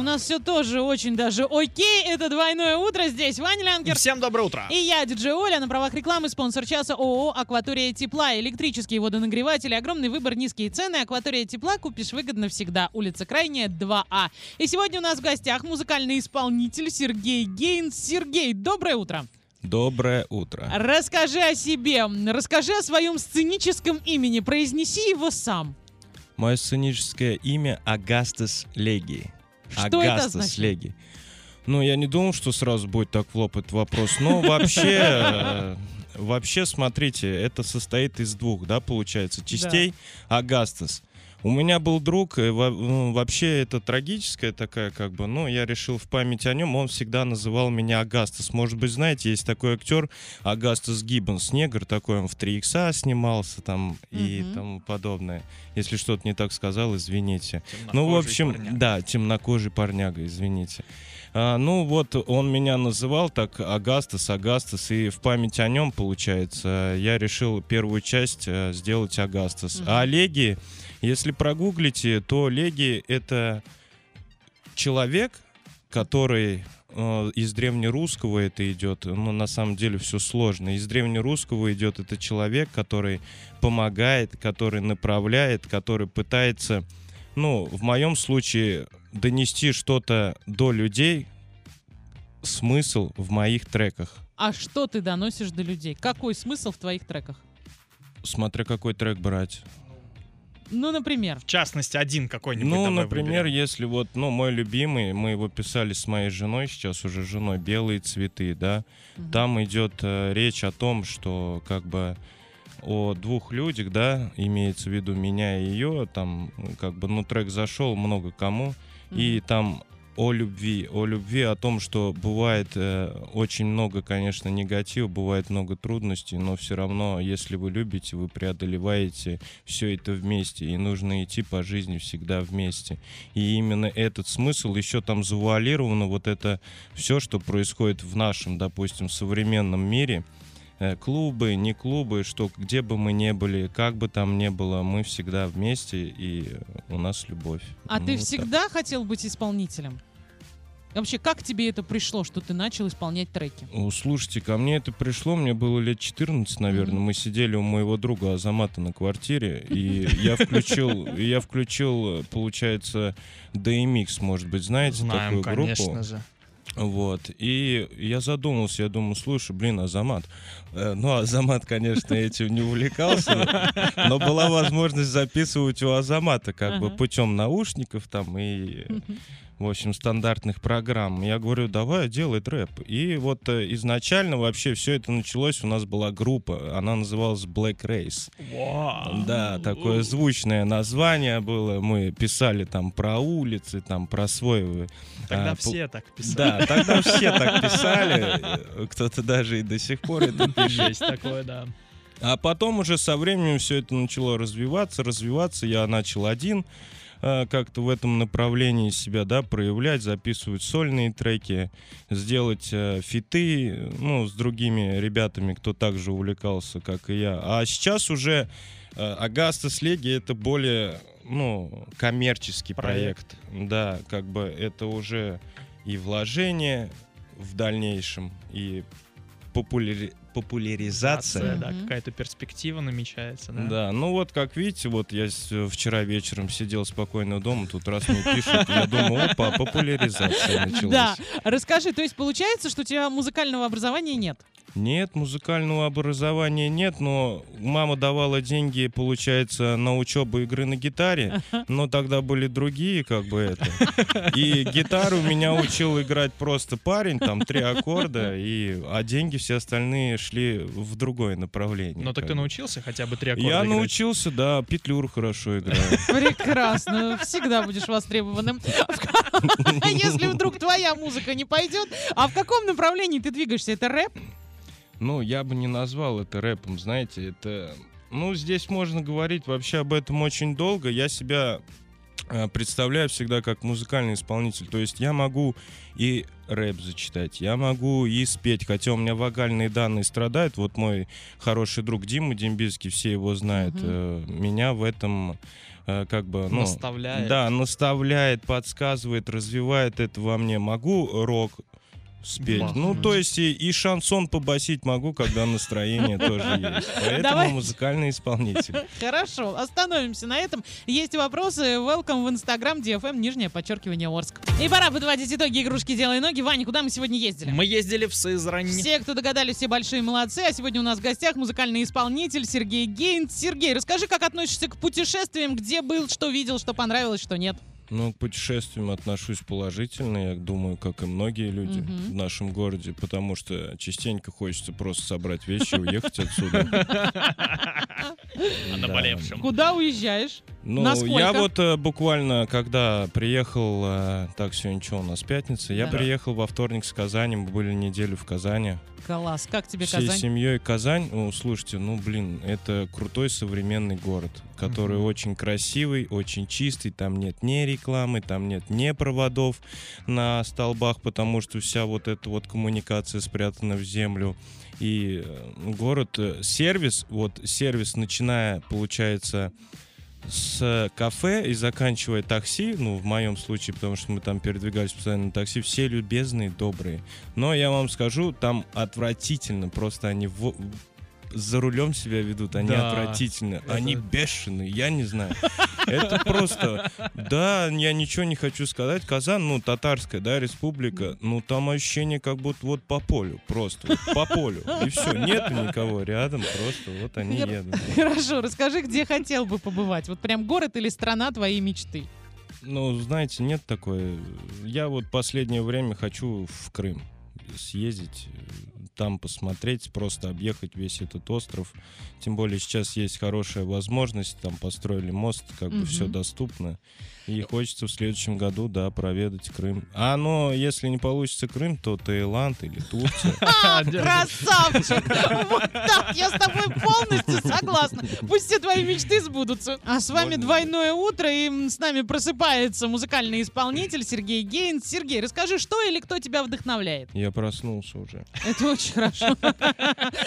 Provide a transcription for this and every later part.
У нас все тоже очень даже окей. Это двойное утро. Здесь Ваня Лянкер. Всем доброе утро. И я, диджей Оля, на правах рекламы, спонсор часа ООО «Акватория тепла». Электрические водонагреватели, огромный выбор, низкие цены. «Акватория тепла» купишь выгодно всегда. Улица Крайняя, 2А. И сегодня у нас в гостях музыкальный исполнитель Сергей Гейнс. Сергей, доброе утро. Доброе утро. Расскажи о себе. Расскажи о своем сценическом имени. Произнеси его сам. Мое сценическое имя Агастас Леги. Что это Агастас значит? Леги. Ну, я не думал, что сразу будет так влопать вопрос. Но вообще, э, вообще, смотрите, это состоит из двух, да, получается, частей. Агастас. У меня был друг, во- ну, вообще это трагическая такая, как бы, ну, я решил в память о нем, он всегда называл меня Агастас. Может быть, знаете, есть такой актер Агастас Гиббонс, негр такой, он в 3 икса снимался там и Мгм. тому подобное. Если что-то не так сказал, извините. Ну, в общем, парняга. да, темнокожий парняга, извините. А, ну, вот он меня называл так Агастас, Агастас, и в память о нем, получается, я решил первую часть э, сделать Агастас. Мгм. А Леги, если прогуглите, то Леги — это человек, который э, из древнерусского это идет, но на самом деле все сложно. Из древнерусского идет это человек, который помогает, который направляет, который пытается, ну, в моем случае, донести что-то до людей, смысл в моих треках. А что ты доносишь до людей? Какой смысл в твоих треках? Смотря какой трек брать. Ну, например. В частности, один какой-нибудь Ну, давай например, выберем. если вот, ну, мой любимый, мы его писали с моей женой, сейчас уже женой, «Белые цветы», да, Мгм. там идет э, речь о том, что как бы о двух людях, да, имеется в виду меня и ее, там как бы, ну, трек зашел много кому, и там о любви, о любви, о том, что бывает э, очень много, конечно, негатива, бывает много трудностей, но все равно, если вы любите, вы преодолеваете все это вместе, и нужно идти по жизни всегда вместе. И именно этот смысл еще там завуалировано, вот это все, что происходит в нашем, допустим, современном мире, клубы, не клубы, что где бы мы ни были, как бы там ни было, мы всегда вместе, и у нас любовь. А Ну, ты вот так. всегда хотел быть исполнителем? Вообще, как тебе это пришло, что ты начал исполнять треки? Слушайте, ко мне это пришло, мне было лет 14, наверное. Мгм. Мы сидели у моего друга Азамата на квартире, и я включил, я включил, получается, DMX, может быть, знаете Знаем, такую группу? конечно же. Вот. И я задумался, я думаю, слушай, блин, Азамат. Э, Ну, Азамат, конечно, этим не увлекался, но была возможность записывать у Азамата как бы путем наушников там и, в общем, стандартных программ. Я говорю, давай, делай рэп. И вот э, изначально вообще все это началось, у нас была группа, она называлась Black Race. Вау. Да, такое звучное название было. Мы писали там про улицы, там про свой... э, Тогда а, все так писали. да, тогда все так писали, э, кто-то даже и до сих пор это пишет. Есть такое, да. А потом уже со временем все это начало развиваться, развиваться. Я начал один как-то в этом направлении себя, да, проявлять, записывать сольные треки, сделать э, фиты, ну, с другими ребятами, кто также увлекался, как и я. А сейчас уже э, Агастас Леги это более, ну, коммерческий Проект. проект. Да, как бы это уже и вложение в дальнейшем, и популяри- популяризация. Да, Мгм. какая-то перспектива намечается, да. Да, ну вот как видите, вот я вчера вечером сидел спокойно дома, тут раз мне пишут, я думаю, опа, популяризация началась. Да, расскажи, то есть получается, что у тебя музыкального образования нет? Нет, музыкального образования нет, но мама давала деньги, получается, на учебу игры на гитаре, но тогда были другие, как бы это. И гитару меня учил играть просто парень, там три аккорда, и, а деньги все остальные шли в другое направление. Но так как ты научился хотя бы три аккорда Я играть? научился, да, петлюр хорошо играю. Прекрасно, всегда будешь востребованным. Если вдруг твоя музыка не пойдет, а в каком направлении ты двигаешься? Это рэп? Ну, я бы не назвал это рэпом, знаете, это... Ну, здесь можно говорить вообще об этом очень долго. Я себя э, представляю всегда как музыкальный исполнитель. То есть я могу и рэп зачитать, я могу и спеть, хотя у меня вокальные данные страдают. Вот мой хороший друг Дима Дембицкий, все его знают, э, меня в этом э, как бы, ну, Наставляет. да, наставляет, подсказывает, развивает это во мне. Могу рок спеть. Бах. Ну, то есть и, и шансон побасить могу, когда настроение тоже есть. Поэтому Давай. музыкальный исполнитель. Хорошо, остановимся на этом. Есть вопросы. Welcome в Инстаграм, DFM, нижнее подчеркивание Орск. И пора подводить итоги игрушки «Делай ноги». Ваня, куда мы сегодня ездили? Мы ездили в Сызрань. Все, кто догадались, все большие молодцы. А сегодня у нас в гостях музыкальный исполнитель Сергей Гейнц. Сергей, расскажи, как относишься к путешествиям, где был, что видел, что понравилось, что нет. Ну, к путешествиям отношусь положительно, я думаю, как и многие люди Мгм. в нашем городе, потому что частенько хочется просто собрать вещи и уехать отсюда. О наболевшем. Куда уезжаешь? Ну, Насколько? я вот э, буквально, когда приехал, э, так, сегодня что у нас, пятница, я Да. приехал во вторник с Казани, мы были неделю в Казани. Класс. Как тебе Всей Казань? семьей Казань, ну, слушайте, ну, блин, это крутой современный город, который Мгм. очень красивый, очень чистый, там нет ни рекламы, там нет ни проводов на столбах, потому что вся вот эта вот коммуникация спрятана в землю. И э, город, э, сервис, вот сервис, начиная, получается, с кафе и заканчивая такси, ну, в моем случае, потому что мы там передвигались постоянно на такси, все любезные, добрые. Но я вам скажу, там отвратительно, просто они в- за рулем себя ведут, они Да, отвратительно, это- они бешеные, я не знаю. Это просто, да, я ничего не хочу сказать. Казан, ну, татарская, да, республика, ну, там ощущение, как будто вот по полю, просто вот по полю. И все, нету никого рядом, просто вот они Хер- едут. Хорошо, расскажи, где хотел бы побывать. Вот прям город или страна твоей мечты? Ну, знаете, нет такой. Я вот последнее время хочу в Крым съездить, там посмотреть, просто объехать весь этот остров. Тем более сейчас есть хорошая возможность, там построили мост, как бы Мгм. все доступно. И хочется в следующем году, да, проведать Крым. А, но если не получится Крым, то Таиланд или Турция. Красавчик! Вот так, я с тобой полностью согласна. Пусть все твои мечты сбудутся. А с вами двойное утро, и с нами просыпается музыкальный исполнитель Сергей Гейнс. Сергей, расскажи, что или кто тебя вдохновляет? Я проснулся уже. Это очень хорошо.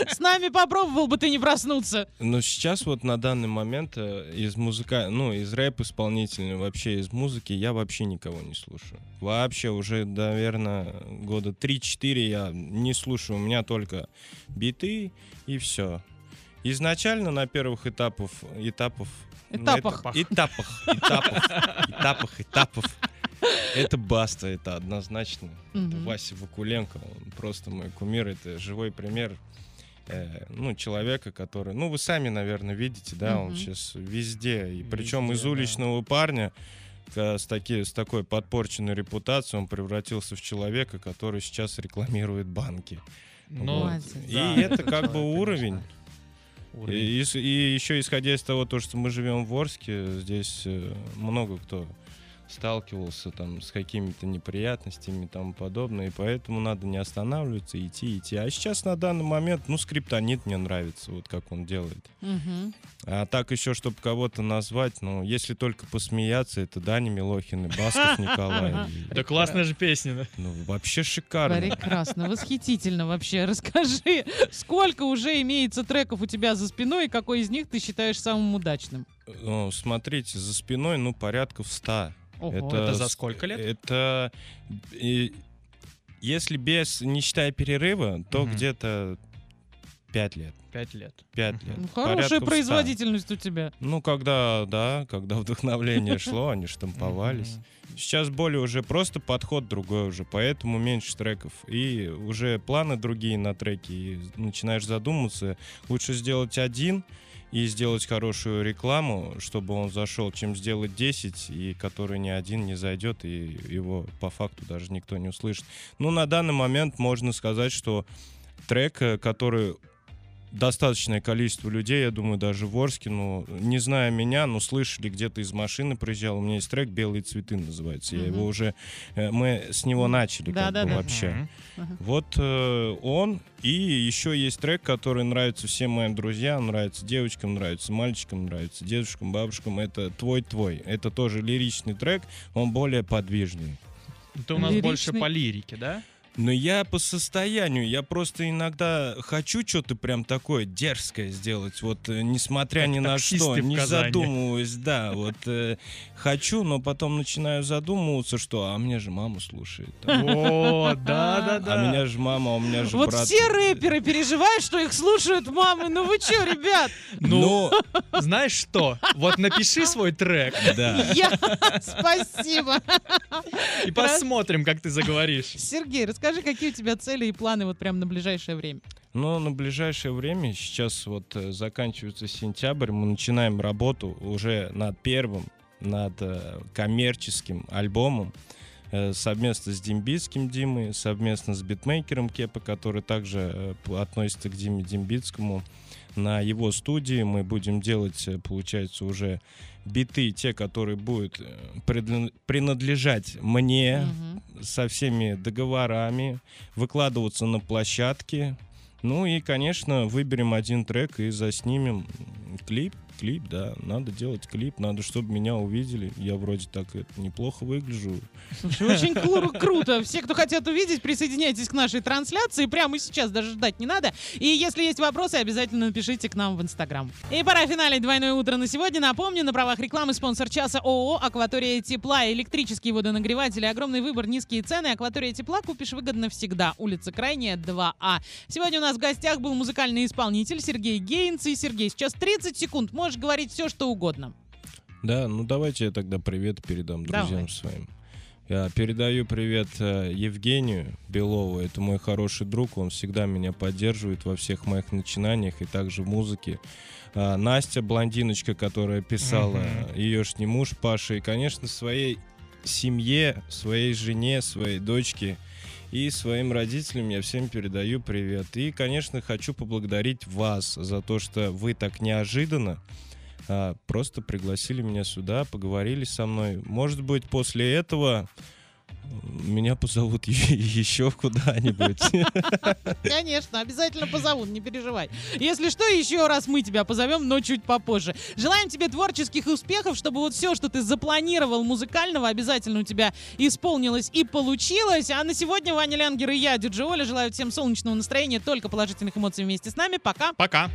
С нами попробовал бы ты не проснуться. Но сейчас вот на данный момент э, из музыка, ну, из рэп-исполнителей, вообще из музыки я вообще никого не слушаю. Вообще уже, наверное, года 3-4 я не слушаю. У меня только биты и все. Изначально на первых этапов, этапов, Этапах. эта- этапах, этапах, этапах, этапов. Это Баста, это однозначно. Это. Вася Вакуленко, он просто мой кумир, это живой пример э, ну, человека, который, ну, вы сами, наверное, видите, да, он Мгм. сейчас везде, и причем Везде, из да. уличного парня э, с, таки, с такой подпорченной репутацией он превратился в человека, который сейчас рекламирует банки. Ну, Молодец. И да, это как бы уровень. Уровень. И, и и еще исходя из того, то, что мы живем в Орске, здесь э, много кто сталкивался там с какими-то неприятностями и тому подобное, и поэтому надо не останавливаться, идти, идти. А сейчас на данный момент, ну, скриптонит мне нравится, вот как он делает. Мгм. А так еще, чтобы кого-то назвать, ну, если только посмеяться, это Даня Милохин и Басков Николай. Да классная же песня, да? Ну, вообще шикарно. Прекрасно, восхитительно вообще. Расскажи, сколько уже имеется треков у тебя за спиной, и какой из них ты считаешь самым удачным? Ну, смотрите, за спиной, ну, порядка в 100. Ого. Это за с- сколько лет? Это и, если без не считая перерыва, то Мгм. где-то 5 лет. Пять лет. 5 Мгм. лет. Ну, Хорошая в 100. производительность у тебя. Ну, когда, да, когда вдохновление шло, они штамповались. Сейчас более уже просто подход другой уже, поэтому меньше треков. И уже планы другие на треки. И начинаешь задумываться, лучше сделать один и сделать хорошую рекламу, чтобы он зашел, чем сделать 10, и который ни один не зайдет, и его по факту даже никто не услышит. Ну, на данный момент можно сказать, что трек, э, который достаточное количество людей, я думаю, даже в Орске, ну, не зная меня, но слышали, где-то из машины проезжал. У меня есть трек «Белые цветы» называется. Я его уже... э, Мы с него начали как бы вообще. Вот э, он, и еще есть трек, который нравится всем моим друзьям, нравится девочкам, нравится мальчикам, нравится дедушкам, бабушкам. Это «Твой-твой». Это тоже лиричный трек, он более подвижный. Это у нас больше по лирике, да? Но я по состоянию, я просто иногда хочу что-то прям такое дерзкое сделать, вот э, несмотря Как ни на что, не Казани. задумываясь, да, вот э, хочу, но потом начинаю задумываться, что а мне же мама слушает, О, да-да-да. а меня же мама, у меня же Вот брат. все рэперы переживают, что их слушают мамы. Ну вы что, ребят? Ну, знаешь что? Вот напиши свой трек да. Я... Спасибо. и посмотрим, как ты заговоришь. Сергей, расскажи, какие у тебя цели и планы вот прям на ближайшее время? Но на ближайшее время, сейчас вот э, заканчивается сентябрь, мы начинаем работу уже над первым, над э, коммерческим альбомом э, совместно с Дембицким Димой, совместно с битмейкером Кепа, который также относится к Диме Дембицкому. На его студии мы будем делать, получается, уже биты, те, которые будут принадлежать мне, Мгм. Со всеми договорами, выкладываться на площадке. Ну и, конечно, выберем один трек и заснимем клип. Клип, да, надо делать клип, надо, чтобы меня увидели. Я вроде так неплохо выгляжу. Слушай, очень кру- круто. Все, кто хотят увидеть, присоединяйтесь к нашей трансляции. Прямо сейчас даже ждать не надо. И если есть вопросы, обязательно напишите к нам в Инстаграм. И пора финалить двойное утро на сегодня. Напомню, на правах рекламы спонсор часа ООО «Акватория тепла». Электрические водонагреватели, огромный выбор, низкие цены. «Акватория тепла» купишь выгодно всегда. Улица Крайняя, 2А. Сегодня у нас в гостях был музыкальный исполнитель Сергей Гейнц. И, Сергей, сейчас 30 секунд. Можешь говорить все, что угодно. Да, ну давайте я тогда привет передам друзьям Давай. своим. Я передаю привет э, Евгению Белову, это мой хороший друг, он всегда меня поддерживает во всех моих начинаниях и также в музыке. А, Настя, блондиночка, которая писала, ее ж не муж Паша, и, конечно, своей семье, своей жене, своей дочке и своим родителям я всем передаю привет. И, конечно, хочу поблагодарить вас за то, что вы так неожиданно а, просто пригласили меня сюда, поговорили со мной. Может быть, после этого меня позовут еще куда-нибудь. Конечно, обязательно позовут, не переживай. Если что, еще раз мы тебя позовем, но чуть попозже. Желаем тебе творческих успехов, чтобы вот все, что ты запланировал музыкального, обязательно у тебя исполнилось и получилось. А на сегодня Ваня Лянгер и я, Дюджи Оля, желаю всем солнечного настроения, только положительных эмоций вместе с нами. Пока! Пока.